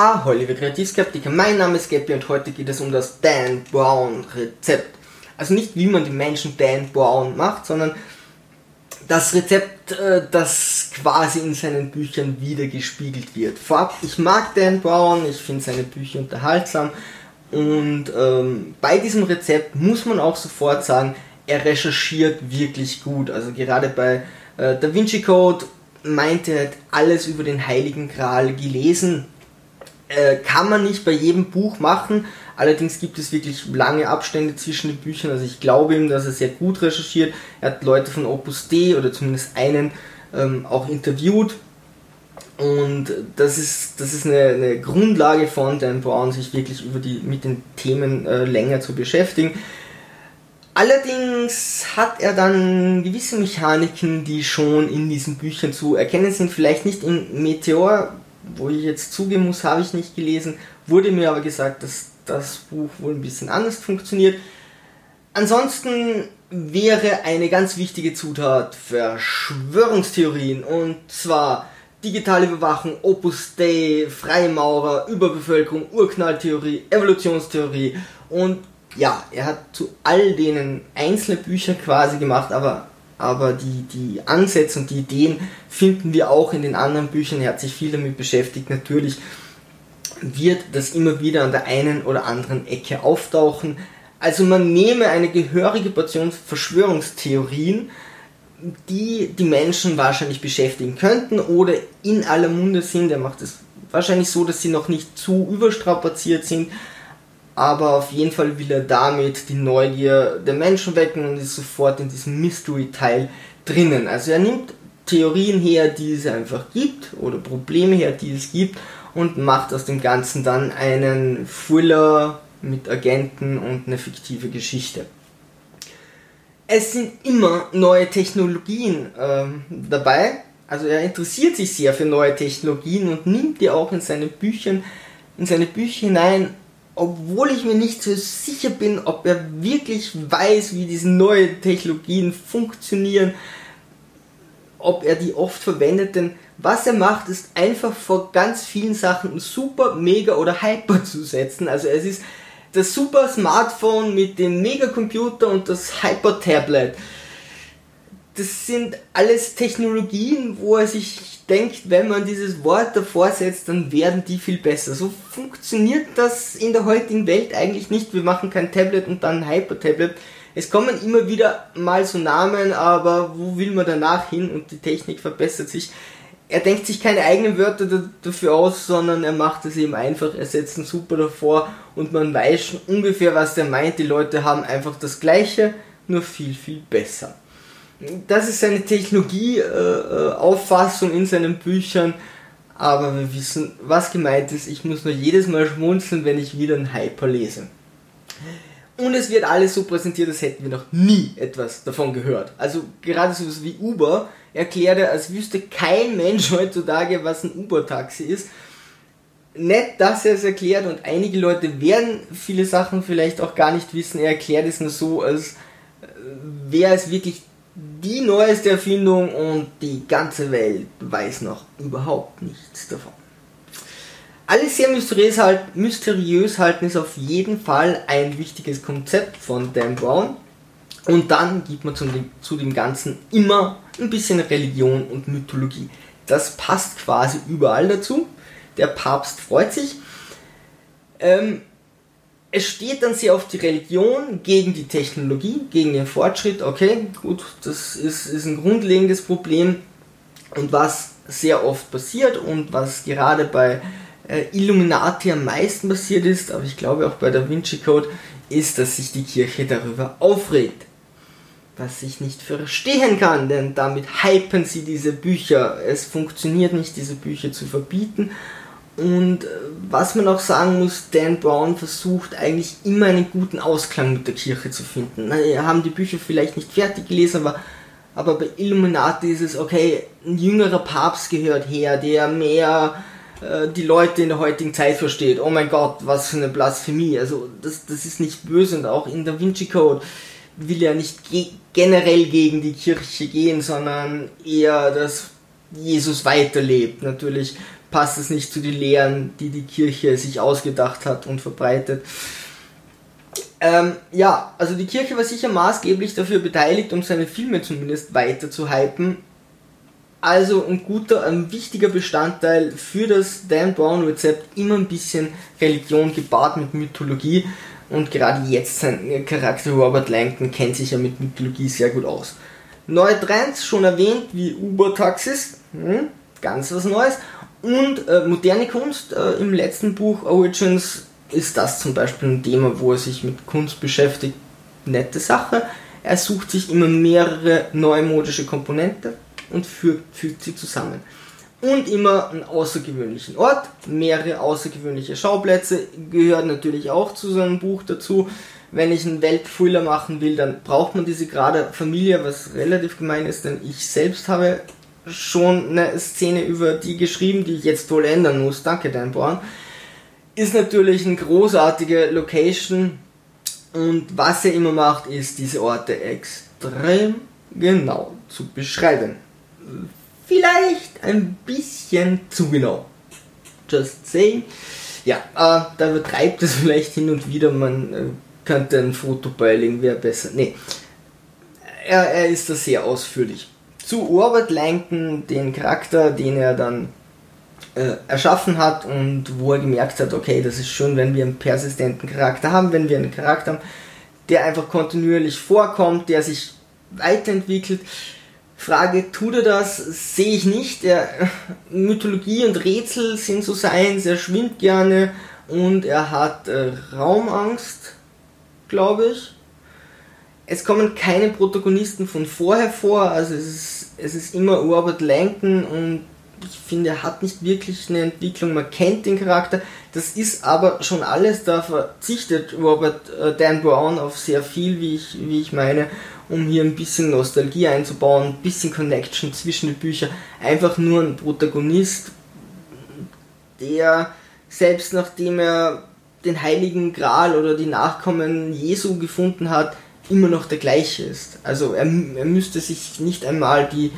Ah, Holly, wir Kreativskeptiker. Mein Name ist Gappy und heute geht es um das Dan Brown Rezept. Also nicht wie man die Menschen Dan Brown macht, sondern das Rezept, äh, das quasi in seinen Büchern wiedergespiegelt wird. Vorab, ich mag Dan Brown, ich finde seine Bücher unterhaltsam und ähm, bei diesem Rezept muss man auch sofort sagen, er recherchiert wirklich gut. Also gerade bei äh, Da Vinci Code meinte er hat alles über den Heiligen Gral gelesen. Äh, kann man nicht bei jedem Buch machen, allerdings gibt es wirklich lange Abstände zwischen den Büchern. Also ich glaube ihm, dass er sehr gut recherchiert. Er hat Leute von Opus D oder zumindest einen ähm, auch interviewt. Und das ist, das ist eine, eine Grundlage von Dan Brown, sich wirklich über die, mit den Themen äh, länger zu beschäftigen. Allerdings hat er dann gewisse Mechaniken, die schon in diesen Büchern zu erkennen sind. Vielleicht nicht in Meteor, wo ich jetzt zugeben muss, habe ich nicht gelesen. Wurde mir aber gesagt, dass das Buch wohl ein bisschen anders funktioniert. Ansonsten wäre eine ganz wichtige Zutat Verschwörungstheorien und zwar digitale Überwachung, Opus Dei, Freimaurer, Überbevölkerung, Urknalltheorie, Evolutionstheorie und ja, er hat zu all denen einzelne Bücher quasi gemacht, aber, aber die, die Ansätze und die Ideen finden wir auch in den anderen Büchern. Er hat sich viel damit beschäftigt. Natürlich wird das immer wieder an der einen oder anderen Ecke auftauchen. Also man nehme eine gehörige Portion Verschwörungstheorien, die die Menschen wahrscheinlich beschäftigen könnten oder in aller Munde sind. Er macht es wahrscheinlich so, dass sie noch nicht zu überstrapaziert sind aber auf jeden Fall will er damit die Neugier der Menschen wecken und ist sofort in diesem Mystery-Teil drinnen. Also er nimmt Theorien her, die es einfach gibt oder Probleme her, die es gibt und macht aus dem Ganzen dann einen Thriller mit Agenten und eine fiktive Geschichte. Es sind immer neue Technologien äh, dabei. Also er interessiert sich sehr für neue Technologien und nimmt die auch in seine Bücher, in seine Bücher hinein obwohl ich mir nicht so sicher bin, ob er wirklich weiß, wie diese neuen Technologien funktionieren, ob er die oft verwendet, denn was er macht, ist einfach vor ganz vielen Sachen super, mega oder hyper zu setzen. Also es ist das super Smartphone mit dem Megacomputer und das Hyper Tablet das sind alles Technologien, wo er sich denkt, wenn man dieses Wort davor setzt, dann werden die viel besser. So funktioniert das in der heutigen Welt eigentlich nicht. Wir machen kein Tablet und dann ein Hyper-Tablet. Es kommen immer wieder mal so Namen, aber wo will man danach hin und die Technik verbessert sich. Er denkt sich keine eigenen Wörter dafür aus, sondern er macht es eben einfach, er setzt einen Super davor und man weiß schon ungefähr, was er meint. Die Leute haben einfach das Gleiche, nur viel, viel besser das ist seine Technologieauffassung äh, in seinen Büchern, aber wir wissen, was gemeint ist. Ich muss nur jedes Mal schmunzeln, wenn ich wieder einen Hyper lese. Und es wird alles so präsentiert, als hätten wir noch nie etwas davon gehört. Also gerade so wie Uber erklärt er, als wüsste kein Mensch heutzutage, was ein Uber-Taxi ist. Nett, dass er es erklärt und einige Leute werden viele Sachen vielleicht auch gar nicht wissen. Er erklärt es nur so, als äh, wäre es wirklich die neueste Erfindung und die ganze Welt weiß noch überhaupt nichts davon. Alles sehr mysteriös, halt, mysteriös halten ist auf jeden Fall ein wichtiges Konzept von Dan Brown. Und dann gibt man zu dem, zu dem Ganzen immer ein bisschen Religion und Mythologie. Das passt quasi überall dazu. Der Papst freut sich. Ähm, es steht dann sehr auf die Religion gegen die Technologie, gegen den Fortschritt. Okay, gut, das ist, ist ein grundlegendes Problem. Und was sehr oft passiert und was gerade bei äh, Illuminati am meisten passiert ist, aber ich glaube auch bei Da Vinci Code, ist, dass sich die Kirche darüber aufregt. Was ich nicht verstehen kann, denn damit hypen sie diese Bücher. Es funktioniert nicht, diese Bücher zu verbieten und äh, was man auch sagen muss, Dan Brown versucht eigentlich immer einen guten Ausklang mit der Kirche zu finden. Wir haben die Bücher vielleicht nicht fertig gelesen, aber, aber bei Illuminati ist es, okay, ein jüngerer Papst gehört her, der mehr äh, die Leute in der heutigen Zeit versteht. Oh mein Gott, was für eine Blasphemie. Also das, das ist nicht böse und auch in Da Vinci Code will er nicht ge generell gegen die Kirche gehen, sondern eher, dass Jesus weiterlebt. Natürlich passt es nicht zu den Lehren, die die Kirche sich ausgedacht hat und verbreitet. Ähm, ja, also die Kirche war sicher maßgeblich dafür beteiligt, um seine Filme zumindest weiter zu hypen. Also ein guter, ein wichtiger Bestandteil für das Dan Brown Rezept, immer ein bisschen Religion gepaart mit Mythologie. Und gerade jetzt sein Charakter Robert Langton kennt sich ja mit Mythologie sehr gut aus. Neue Trends, schon erwähnt, wie Uber-Taxis, hm, ganz was Neues. Und äh, moderne Kunst, äh, im letzten Buch Origins ist das zum Beispiel ein Thema, wo er sich mit Kunst beschäftigt. Nette Sache. Er sucht sich immer mehrere neumodische Komponenten und fügt, fügt sie zusammen. Und immer einen außergewöhnlichen Ort, mehrere außergewöhnliche Schauplätze gehört natürlich auch zu so einem Buch dazu. Wenn ich einen Weltthriller machen will, dann braucht man diese gerade Familie, was relativ gemein ist, denn ich selbst habe schon eine Szene über die geschrieben, die ich jetzt wohl ändern muss. Danke, Dan Born. Ist natürlich eine großartige Location und was er immer macht, ist diese Orte extrem genau zu beschreiben. Vielleicht ein bisschen zu genau. Just saying. Ja, äh, da übertreibt es vielleicht hin und wieder, man äh, könnte ein Foto beilegen, wäre besser. Nee, er, er ist da sehr ausführlich zu Robert Langton, den Charakter, den er dann äh, erschaffen hat und wo er gemerkt hat, okay, das ist schön, wenn wir einen persistenten Charakter haben, wenn wir einen Charakter haben, der einfach kontinuierlich vorkommt, der sich weiterentwickelt. Frage, tut er das? Sehe ich nicht. Er, Mythologie und Rätsel sind so seins, er schwimmt gerne und er hat äh, Raumangst, glaube ich. Es kommen keine Protagonisten von vorher vor, also es ist, es ist immer Robert Langton und ich finde, er hat nicht wirklich eine Entwicklung, man kennt den Charakter, das ist aber schon alles, da verzichtet Robert äh, Dan Brown auf sehr viel, wie ich, wie ich meine, um hier ein bisschen Nostalgie einzubauen, ein bisschen Connection zwischen den Büchern, einfach nur ein Protagonist, der selbst nachdem er den Heiligen Gral oder die Nachkommen Jesu gefunden hat, immer noch der gleiche ist. Also er, er müsste sich nicht einmal die,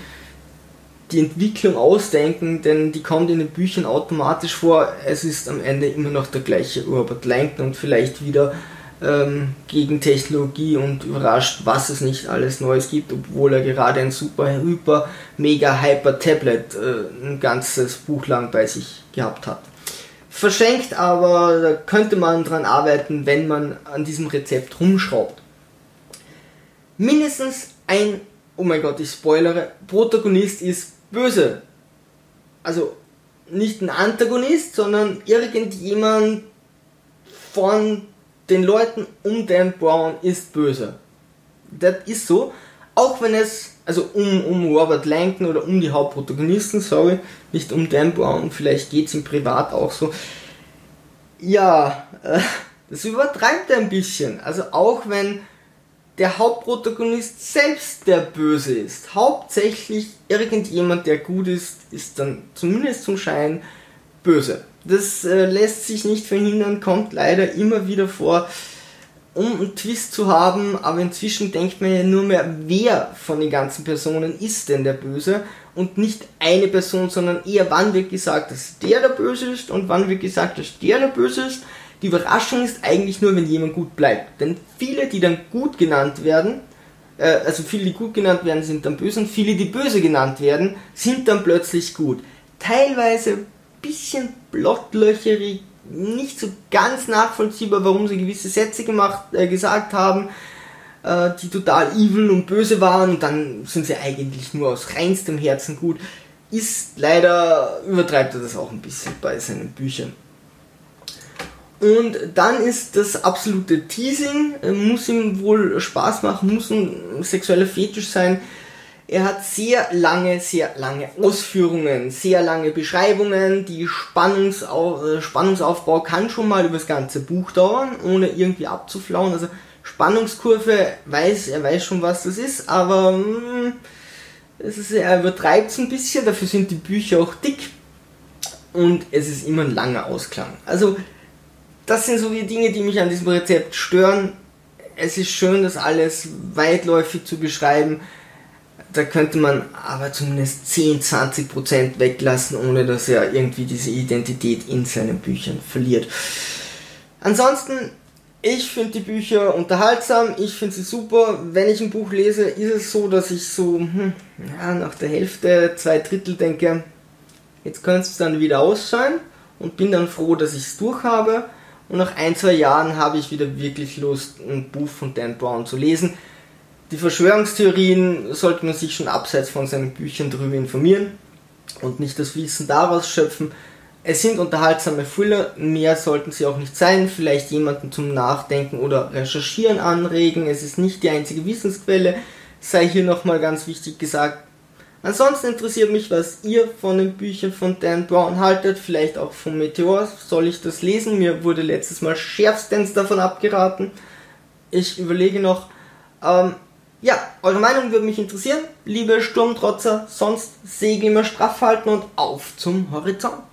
die Entwicklung ausdenken, denn die kommt in den Büchern automatisch vor. Es ist am Ende immer noch der gleiche Robert Langton und vielleicht wieder ähm, gegen Technologie und überrascht, was es nicht alles Neues gibt, obwohl er gerade ein super, hyper, mega, hyper Tablet äh, ein ganzes Buch lang bei sich gehabt hat. Verschenkt, aber da könnte man dran arbeiten, wenn man an diesem Rezept rumschraubt mindestens ein, oh mein Gott, ich spoilere, Protagonist ist böse. Also nicht ein Antagonist, sondern irgendjemand von den Leuten um Dan Brown ist böse. Das ist so, auch wenn es, also um, um Robert Langton oder um die Hauptprotagonisten, sorry, nicht um Dan Brown, vielleicht geht es ihm privat auch so. Ja, äh, das übertreibt er ein bisschen. Also auch wenn der Hauptprotagonist selbst der Böse ist. Hauptsächlich irgendjemand, der gut ist, ist dann zumindest zum Schein böse. Das äh, lässt sich nicht verhindern, kommt leider immer wieder vor, um einen Twist zu haben, aber inzwischen denkt man ja nur mehr, wer von den ganzen Personen ist denn der Böse und nicht eine Person, sondern eher wann wird gesagt, dass der der Böse ist und wann wird gesagt, dass der der Böse ist die Überraschung ist eigentlich nur, wenn jemand gut bleibt. Denn viele, die dann gut genannt werden, äh, also viele, die gut genannt werden, sind dann böse und viele, die böse genannt werden, sind dann plötzlich gut. Teilweise ein bisschen blottlöcherig, nicht so ganz nachvollziehbar, warum sie gewisse Sätze gemacht, äh, gesagt haben, äh, die total evil und böse waren und dann sind sie eigentlich nur aus reinstem Herzen gut. Ist leider, übertreibt er das auch ein bisschen bei seinen Büchern. Und dann ist das absolute Teasing, äh, muss ihm wohl Spaß machen, muss ein sexueller Fetisch sein. Er hat sehr lange, sehr lange Ausführungen, sehr lange Beschreibungen. Die Spannungsau äh, Spannungsaufbau kann schon mal über das ganze Buch dauern, ohne irgendwie abzuflauen. Also Spannungskurve weiß, er weiß schon, was das ist, aber mh, mm, es ist, er übertreibt es ein bisschen. Dafür sind die Bücher auch dick und es ist immer ein langer Ausklang. Also das sind so die Dinge, die mich an diesem Rezept stören. Es ist schön, das alles weitläufig zu beschreiben. da könnte man aber zumindest 10, 20% weglassen, ohne dass er irgendwie diese Identität in seinen Büchern verliert. Ansonsten, ich finde die Bücher unterhaltsam, ich finde sie super. Wenn ich ein Buch lese, ist es so, dass ich so hm, ja, nach der Hälfte, zwei Drittel denke, jetzt könnte es dann wieder ausschauen und bin dann froh, dass ich es durch habe. Und nach ein, zwei Jahren habe ich wieder wirklich Lust, ein Buch von Dan Brown zu lesen. Die Verschwörungstheorien sollte man sich schon abseits von seinen Büchern darüber informieren und nicht das Wissen daraus schöpfen. Es sind unterhaltsame Thriller, mehr sollten sie auch nicht sein, vielleicht jemanden zum Nachdenken oder Recherchieren anregen. Es ist nicht die einzige Wissensquelle, sei hier nochmal ganz wichtig gesagt. Ansonsten interessiert mich, was ihr von den Büchern von Dan Brown haltet, vielleicht auch von Meteor. Soll ich das lesen? Mir wurde letztes Mal schärfstens davon abgeraten. Ich überlege noch. Ähm, ja, eure Meinung würde mich interessieren. Liebe Sturmtrotzer, sonst Segel immer straff halten und auf zum Horizont.